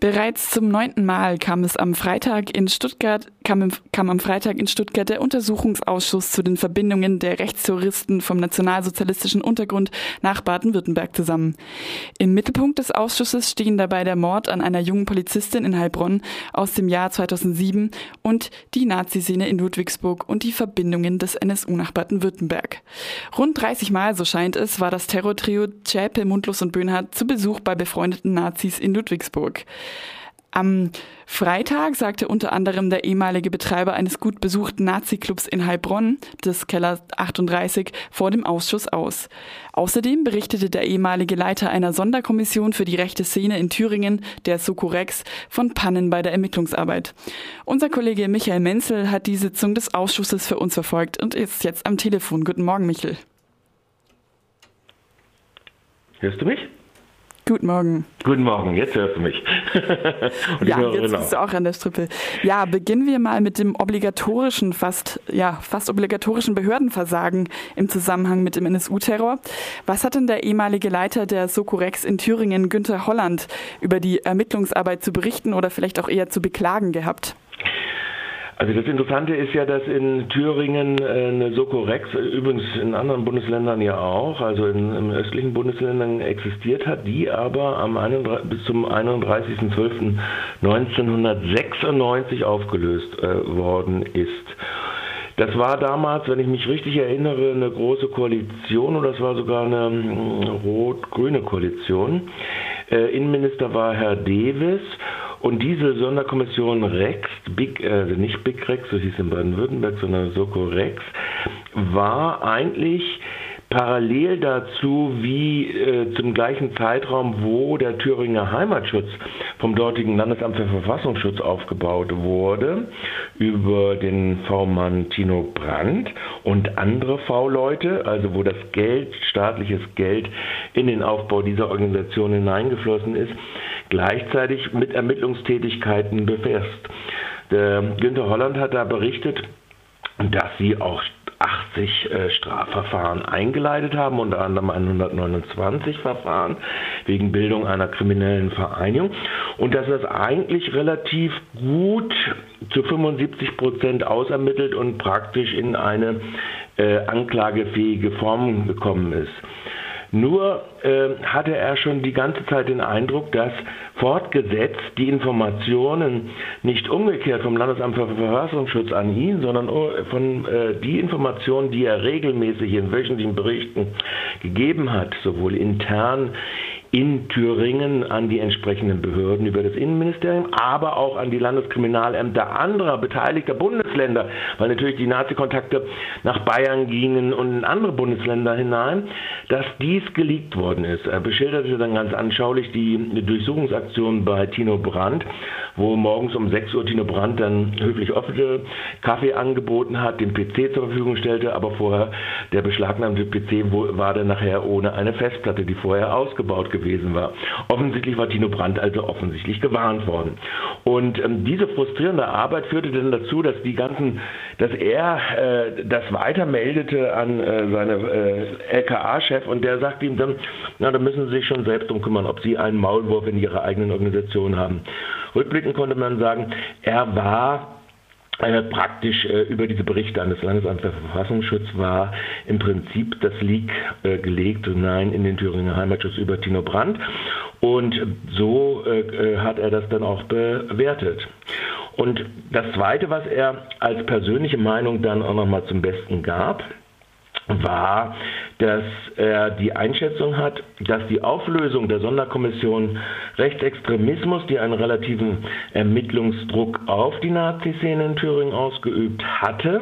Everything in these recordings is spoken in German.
Bereits zum neunten Mal kam es am Freitag in Stuttgart, kam, kam, am Freitag in Stuttgart der Untersuchungsausschuss zu den Verbindungen der Rechtsterroristen vom nationalsozialistischen Untergrund nach Baden-Württemberg zusammen. Im Mittelpunkt des Ausschusses stehen dabei der Mord an einer jungen Polizistin in Heilbronn aus dem Jahr 2007 und die Nazi-Szene in Ludwigsburg und die Verbindungen des NSU nach Baden-Württemberg. Rund 30 Mal, so scheint es, war das Terrortrio Zschäpe, Mundlos und Böhnhardt zu Besuch bei befreundeten Nazis in Ludwigsburg. Am Freitag sagte unter anderem der ehemalige Betreiber eines gut besuchten Nazi-Clubs in Heilbronn, des Keller 38, vor dem Ausschuss aus. Außerdem berichtete der ehemalige Leiter einer Sonderkommission für die rechte Szene in Thüringen, der Sokorex, von Pannen bei der Ermittlungsarbeit. Unser Kollege Michael Menzel hat die Sitzung des Ausschusses für uns verfolgt und ist jetzt am Telefon. Guten Morgen, Michel. Hörst du mich? Guten Morgen. Guten Morgen, jetzt hörst du mich. ja, jetzt genau. bist du auch an der Strippe. Ja, beginnen wir mal mit dem obligatorischen, fast, ja, fast obligatorischen Behördenversagen im Zusammenhang mit dem NSU-Terror. Was hat denn der ehemalige Leiter der Sokorex in Thüringen, Günther Holland, über die Ermittlungsarbeit zu berichten oder vielleicht auch eher zu beklagen gehabt? Also das Interessante ist ja, dass in Thüringen äh, eine Sokorex, übrigens in anderen Bundesländern ja auch, also in, in östlichen Bundesländern existiert hat, die aber am 31, bis zum 31.12.1996 aufgelöst äh, worden ist. Das war damals, wenn ich mich richtig erinnere, eine große Koalition oder es war sogar eine mm, rot-grüne Koalition. Äh, Innenminister war Herr Dewes und diese Sonderkommission Rex, Big, äh, nicht Big Rex, so hieß es in Baden-Württemberg, sondern Soko Rex, war eigentlich parallel dazu wie äh, zum gleichen Zeitraum, wo der Thüringer Heimatschutz vom dortigen Landesamt für Verfassungsschutz aufgebaut wurde, über den V-Mann Tino Brandt und andere V-Leute, also wo das Geld, staatliches Geld in den Aufbau dieser Organisation hineingeflossen ist, gleichzeitig mit Ermittlungstätigkeiten befasst. Der Günther Holland hat da berichtet, dass sie auch 80 äh, Strafverfahren eingeleitet haben, unter anderem 129 Verfahren wegen Bildung einer kriminellen Vereinigung und dass das eigentlich relativ gut zu 75 Prozent ausermittelt und praktisch in eine äh, anklagefähige Form gekommen ist. Nur äh, hatte er schon die ganze Zeit den Eindruck, dass fortgesetzt die Informationen nicht umgekehrt vom Landesamt für Verfassungsschutz an ihn, sondern von äh, die Informationen, die er regelmäßig in wöchentlichen Berichten gegeben hat, sowohl intern in Thüringen an die entsprechenden Behörden über das Innenministerium, aber auch an die Landeskriminalämter anderer beteiligter Bundesländer, weil natürlich die Nazi-Kontakte nach Bayern gingen und in andere Bundesländer hinein, dass dies geleakt worden ist. Er beschilderte dann ganz anschaulich die Durchsuchungsaktion bei Tino Brandt, wo morgens um 6 Uhr Tino Brandt dann höflich offene Kaffee angeboten hat, den PC zur Verfügung stellte, aber vorher der beschlagnahmte PC war dann nachher ohne eine Festplatte, die vorher ausgebaut gewesen gewesen war. Offensichtlich war Tino Brandt also offensichtlich gewarnt worden. Und ähm, diese frustrierende Arbeit führte dann dazu, dass die ganzen, dass er äh, das weitermeldete an äh, seine äh, LKA-Chef und der sagte ihm dann, na, da müssen Sie sich schon selbst drum kümmern, ob Sie einen Maulwurf in Ihrer eigenen Organisation haben. Rückblickend konnte man sagen, er war äh, praktisch äh, über diese Berichte an das Landesamt für Verfassungsschutz war im Prinzip das Leak äh, gelegt hinein in den Thüringer Heimatschutz über Tino Brandt. Und so äh, äh, hat er das dann auch bewertet. Und das Zweite, was er als persönliche Meinung dann auch nochmal zum Besten gab, war, dass er die Einschätzung hat, dass die Auflösung der Sonderkommission Rechtsextremismus, die einen relativen Ermittlungsdruck auf die Nazi-Szene in Thüringen ausgeübt hatte,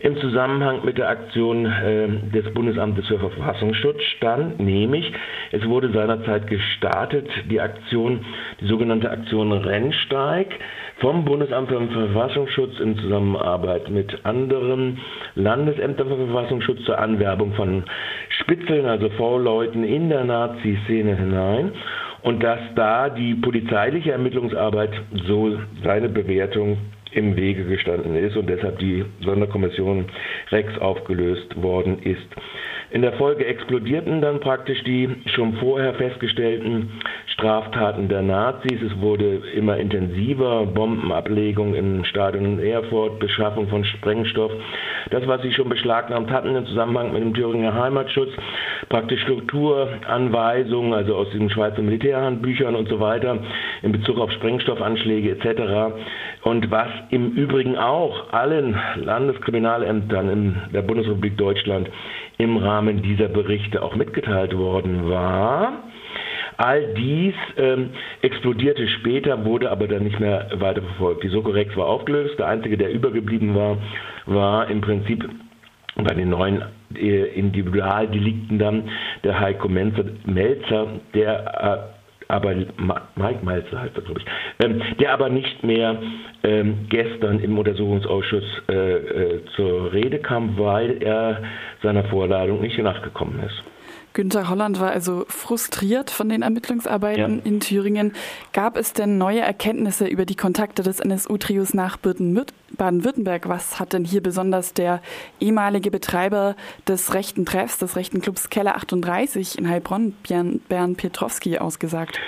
im Zusammenhang mit der Aktion äh, des Bundesamtes für Verfassungsschutz stand, nämlich es wurde seinerzeit gestartet, die Aktion, die sogenannte Aktion Rennsteig vom Bundesamt für Verfassungsschutz in Zusammenarbeit mit anderen Landesämtern für Verfassungsschutz zur Anwerbung von Spitzeln, also V-Leuten in der Nazi-Szene hinein und dass da die polizeiliche Ermittlungsarbeit so seine Bewertung im Wege gestanden ist und deshalb die Sonderkommission Rex aufgelöst worden ist. In der Folge explodierten dann praktisch die schon vorher festgestellten Straftaten der Nazis. Es wurde immer intensiver, Bombenablegung im Stadion Erfurt, Beschaffung von Sprengstoff. Das, was sie schon beschlagnahmt hatten im Zusammenhang mit dem Thüringer Heimatschutz, praktisch Strukturanweisungen, also aus den Schweizer Militärhandbüchern und so weiter, in Bezug auf Sprengstoffanschläge etc. Und was im Übrigen auch allen Landeskriminalämtern in der Bundesrepublik Deutschland im Rahmen dieser Berichte auch mitgeteilt worden war. All dies ähm, explodierte später, wurde aber dann nicht mehr weiter verfolgt. Die Sokorex war aufgelöst. Der einzige, der übergeblieben war, war im Prinzip bei den neuen äh, Individualdelikten dann der Heiko Melzer, der äh, aber Mike Melzer heißt er, glaube ich, ähm, der aber nicht mehr ähm, gestern im Untersuchungsausschuss äh, äh, zur Rede kam, weil er seiner Vorladung nicht nachgekommen ist. Günter Holland war also frustriert von den Ermittlungsarbeiten ja. in Thüringen. Gab es denn neue Erkenntnisse über die Kontakte des NSU-Trios nach Baden-Württemberg? Was hat denn hier besonders der ehemalige Betreiber des rechten Treffs, des rechten Clubs Keller 38 in Heilbronn, Bernd Pietrowski, ausgesagt?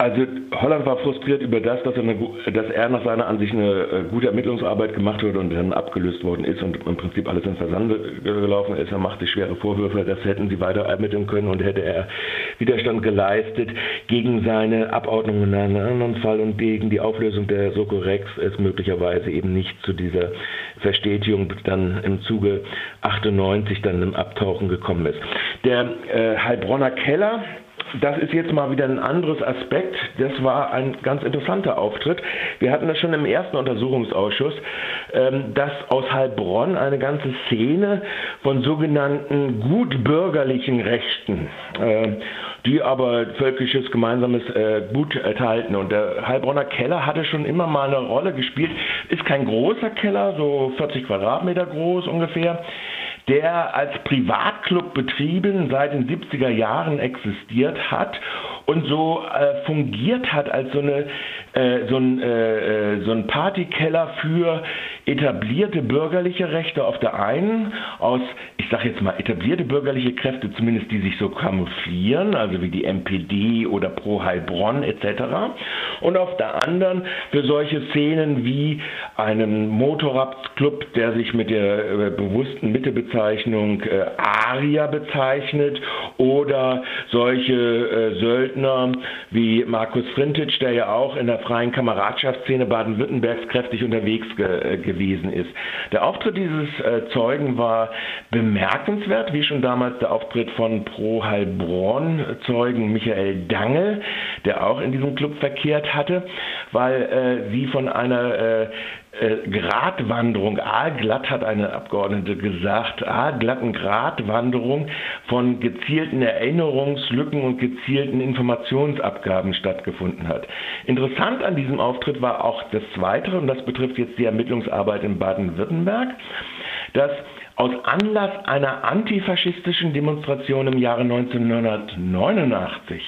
Also Holland war frustriert über das, dass er, eine, dass er nach seiner Ansicht eine äh, gute Ermittlungsarbeit gemacht wurde und dann abgelöst worden ist und im Prinzip alles in Versand gelaufen ist. Er machte schwere Vorwürfe, das hätten sie weiter ermitteln können und hätte er Widerstand geleistet gegen seine Abordnung in einem anderen Fall und gegen die Auflösung der Soko Rex es möglicherweise eben nicht zu dieser Verstetigung dann im Zuge 98 dann im Abtauchen gekommen ist. Der äh, Heilbronner Keller das ist jetzt mal wieder ein anderes Aspekt. Das war ein ganz interessanter Auftritt. Wir hatten das schon im ersten Untersuchungsausschuss, ähm, dass aus Heilbronn eine ganze Szene von sogenannten gutbürgerlichen Rechten, äh, die aber völkisches gemeinsames äh, Gut enthalten. Und der Heilbronner Keller hatte schon immer mal eine Rolle gespielt. Ist kein großer Keller, so 40 Quadratmeter groß ungefähr der als Privatclub betrieben seit den 70er Jahren existiert hat und so äh, fungiert hat als so, eine, äh, so, ein, äh, äh, so ein Partykeller für etablierte bürgerliche Rechte auf der einen, aus, sage jetzt mal, etablierte bürgerliche Kräfte, zumindest die sich so kamuflieren, also wie die MPD oder Pro Heilbronn etc. Und auf der anderen für solche Szenen wie einen Motorradclub, der sich mit der äh, bewussten Mittebezeichnung äh, Aria bezeichnet oder solche äh, Söldner wie Markus Frintitsch, der ja auch in der freien Kameradschaftsszene Baden-Württembergs kräftig unterwegs ge äh, gewesen ist. Der Auftritt dieses äh, Zeugen war bemerkenswert, wie schon damals der Auftritt von Pro Heilbronn-Zeugen Michael Dangel, der auch in diesem Club verkehrt hatte, weil äh, sie von einer äh, äh, Gratwanderung, aalglatt hat eine Abgeordnete gesagt, aalglatten Gratwanderung von gezielten Erinnerungslücken und gezielten Informationsabgaben stattgefunden hat. Interessant an diesem Auftritt war auch das Zweite, und das betrifft jetzt die Ermittlungsarbeit in Baden-Württemberg, dass aus Anlass einer antifaschistischen Demonstration im Jahre 1989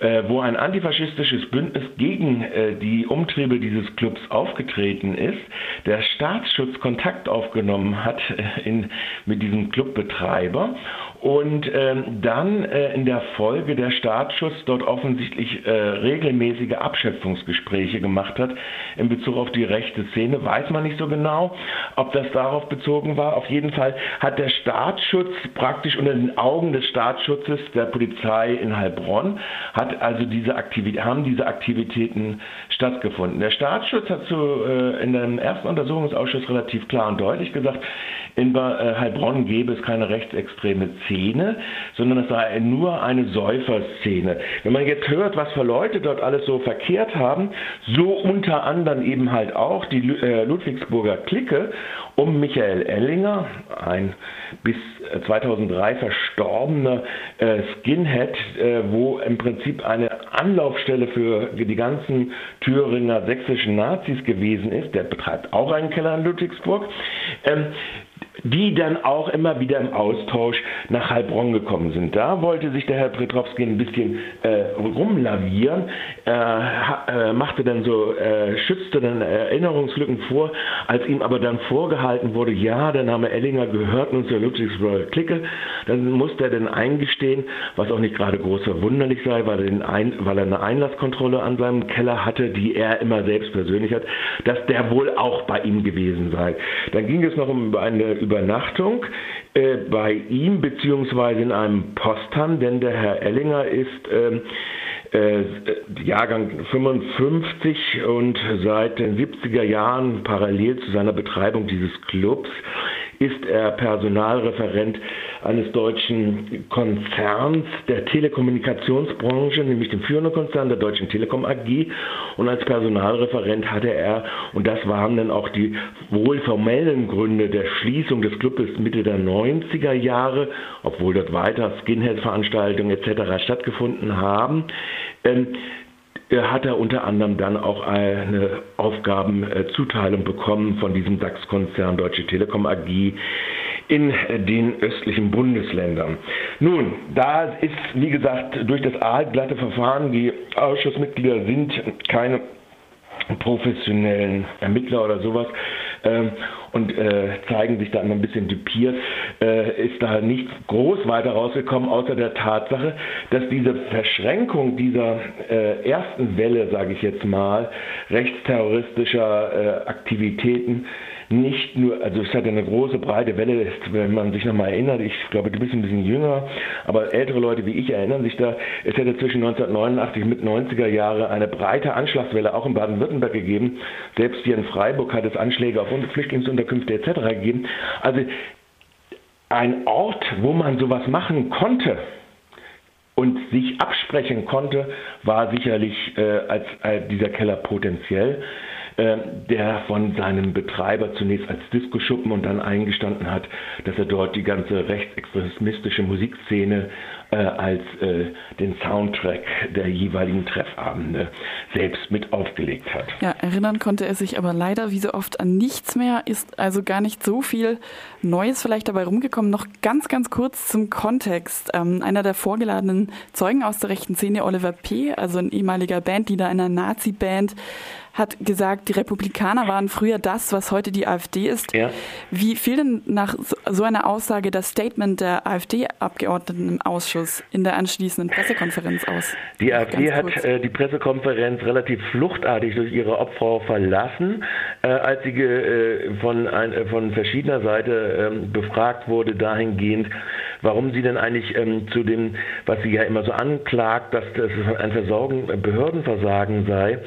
äh, wo ein antifaschistisches Bündnis gegen äh, die Umtriebe dieses Clubs aufgetreten ist, der Staatsschutz Kontakt aufgenommen hat äh, in, mit diesem Clubbetreiber und ähm, dann äh, in der Folge der Staatsschutz dort offensichtlich äh, regelmäßige Abschöpfungsgespräche gemacht hat in Bezug auf die rechte Szene, weiß man nicht so genau, ob das darauf bezogen war. Auf jeden Fall hat der Staatsschutz praktisch unter den Augen des Staatsschutzes der Polizei in Heilbronn hat also diese Aktivität, haben diese Aktivitäten stattgefunden. Der Staatsschutz hat zu, äh, in dem ersten Untersuchungsausschuss relativ klar und deutlich gesagt, in äh, Heilbronn gäbe es keine rechtsextreme Szene, sondern es sei nur eine Säuferszene. Wenn man jetzt hört, was für Leute dort alles so verkehrt haben, so unter anderem eben halt auch die äh, Ludwigsburger Clique um Michael Ellinger, ein bis 2003 verstorbener äh, Skinhead, äh, wo im Prinzip eine Anlaufstelle für die ganzen Thüringer sächsischen Nazis gewesen ist. Der betreibt auch einen Keller in Ludwigsburg. Die dann auch immer wieder im Austausch nach Heilbronn gekommen sind. Da wollte sich der Herr Petrowski ein bisschen äh, rumlavieren, äh, machte dann so, äh, schützte dann Erinnerungslücken vor, als ihm aber dann vorgehalten wurde, ja, der Name Ellinger gehört nun zur Ludwigsburger Clique, dann musste er dann eingestehen, was auch nicht gerade groß verwunderlich sei, weil er, Ein, weil er eine Einlasskontrolle an seinem Keller hatte, die er immer selbst persönlich hat, dass der wohl auch bei ihm gewesen sei. Dann ging es noch um eine Übernachtung äh, bei ihm beziehungsweise in einem Posthahn, denn der Herr Ellinger ist ähm, äh, Jahrgang 55 und seit den 70er Jahren parallel zu seiner Betreibung dieses Clubs ist er Personalreferent eines deutschen Konzerns der Telekommunikationsbranche, nämlich dem führenden Konzern der Deutschen Telekom AG. Und als Personalreferent hatte er, und das waren dann auch die wohl formellen Gründe der Schließung des Clubes Mitte der 90er Jahre, obwohl dort weiter Skinhead-Veranstaltungen etc. stattgefunden haben, ähm, hat er unter anderem dann auch eine Aufgabenzuteilung bekommen von diesem DAX-Konzern Deutsche Telekom AG in den östlichen Bundesländern. Nun, da ist, wie gesagt, durch das aalglatte Verfahren, die Ausschussmitglieder sind keine professionellen Ermittler oder sowas ähm, und äh, zeigen sich da immer ein bisschen dupiert, äh, ist da nichts groß weiter rausgekommen, außer der Tatsache, dass diese Verschränkung dieser äh, ersten Welle, sage ich jetzt mal, rechtsterroristischer Aktivitäten nicht nur, also es hat eine große breite Welle, wenn man sich nochmal erinnert, ich glaube, du bist ein bisschen jünger, aber ältere Leute wie ich erinnern sich da, es hätte zwischen 1989 und mit 90er Jahre eine breite Anschlagswelle auch in Baden-Württemberg gegeben. Selbst hier in Freiburg hat es Anschläge auf Flüchtlingsunterkünfte etc. gegeben. Also ein Ort, wo man sowas machen konnte, und sich absprechen konnte, war sicherlich äh, als äh, dieser Keller potenziell. Ähm, der von seinem Betreiber zunächst als Disco-Schuppen und dann eingestanden hat, dass er dort die ganze rechtsextremistische Musikszene äh, als äh, den Soundtrack der jeweiligen Treffabende selbst mit aufgelegt hat. Ja, erinnern konnte er sich aber leider wie so oft an nichts mehr, ist also gar nicht so viel Neues vielleicht dabei rumgekommen. Noch ganz, ganz kurz zum Kontext. Ähm, einer der vorgeladenen Zeugen aus der rechten Szene, Oliver P., also ein ehemaliger Bandleader einer Nazi-Band, hat gesagt, die Republikaner waren früher das, was heute die AfD ist. Ja. Wie fiel denn nach so einer Aussage das Statement der AfD-Abgeordneten im Ausschuss in der anschließenden Pressekonferenz aus? Die AfD hat äh, die Pressekonferenz relativ fluchtartig durch ihre Opfer verlassen, äh, als sie äh, von, ein, äh, von verschiedener Seite ähm, befragt wurde dahingehend, warum sie denn eigentlich ähm, zu dem, was sie ja immer so anklagt, dass das ein Versorgen, Behördenversagen sei,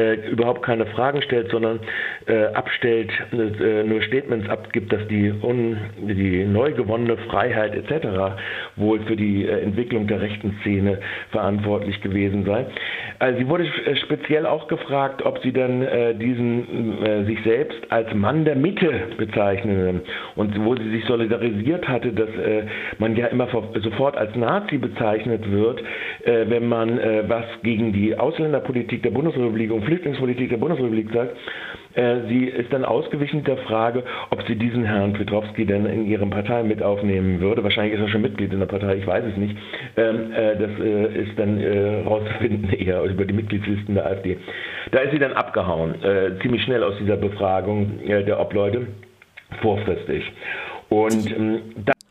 äh, überhaupt keine Fragen stellt, sondern äh, abstellt, äh, nur Statements abgibt, dass die, un, die neu gewonnene Freiheit etc. wohl für die äh, Entwicklung der rechten Szene verantwortlich gewesen sei. Also sie wurde speziell auch gefragt, ob sie dann äh, diesen äh, sich selbst als Mann der Mitte bezeichnen und wo sie sich solidarisiert hatte, dass man ja immer sofort als Nazi bezeichnet wird, wenn man was gegen die Ausländerpolitik der Bundesrepublik und Flüchtlingspolitik der Bundesrepublik sagt. Sie ist dann ausgewichen der Frage, ob sie diesen Herrn Petrovski denn in ihrem Partei mit aufnehmen würde. Wahrscheinlich ist er schon Mitglied in der Partei, ich weiß es nicht. Ähm, das ist dann rauszufinden eher über die Mitgliedslisten der AfD. Da ist sie dann abgehauen, äh, ziemlich schnell aus dieser Befragung äh, der Obleute, vorfristig. Und ähm,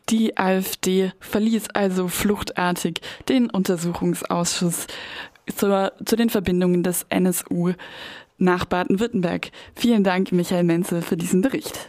die AfD verließ also fluchtartig den Untersuchungsausschuss zur, zu den Verbindungen des NSU nach Baden-Württemberg. Vielen Dank, Michael Menzel, für diesen Bericht.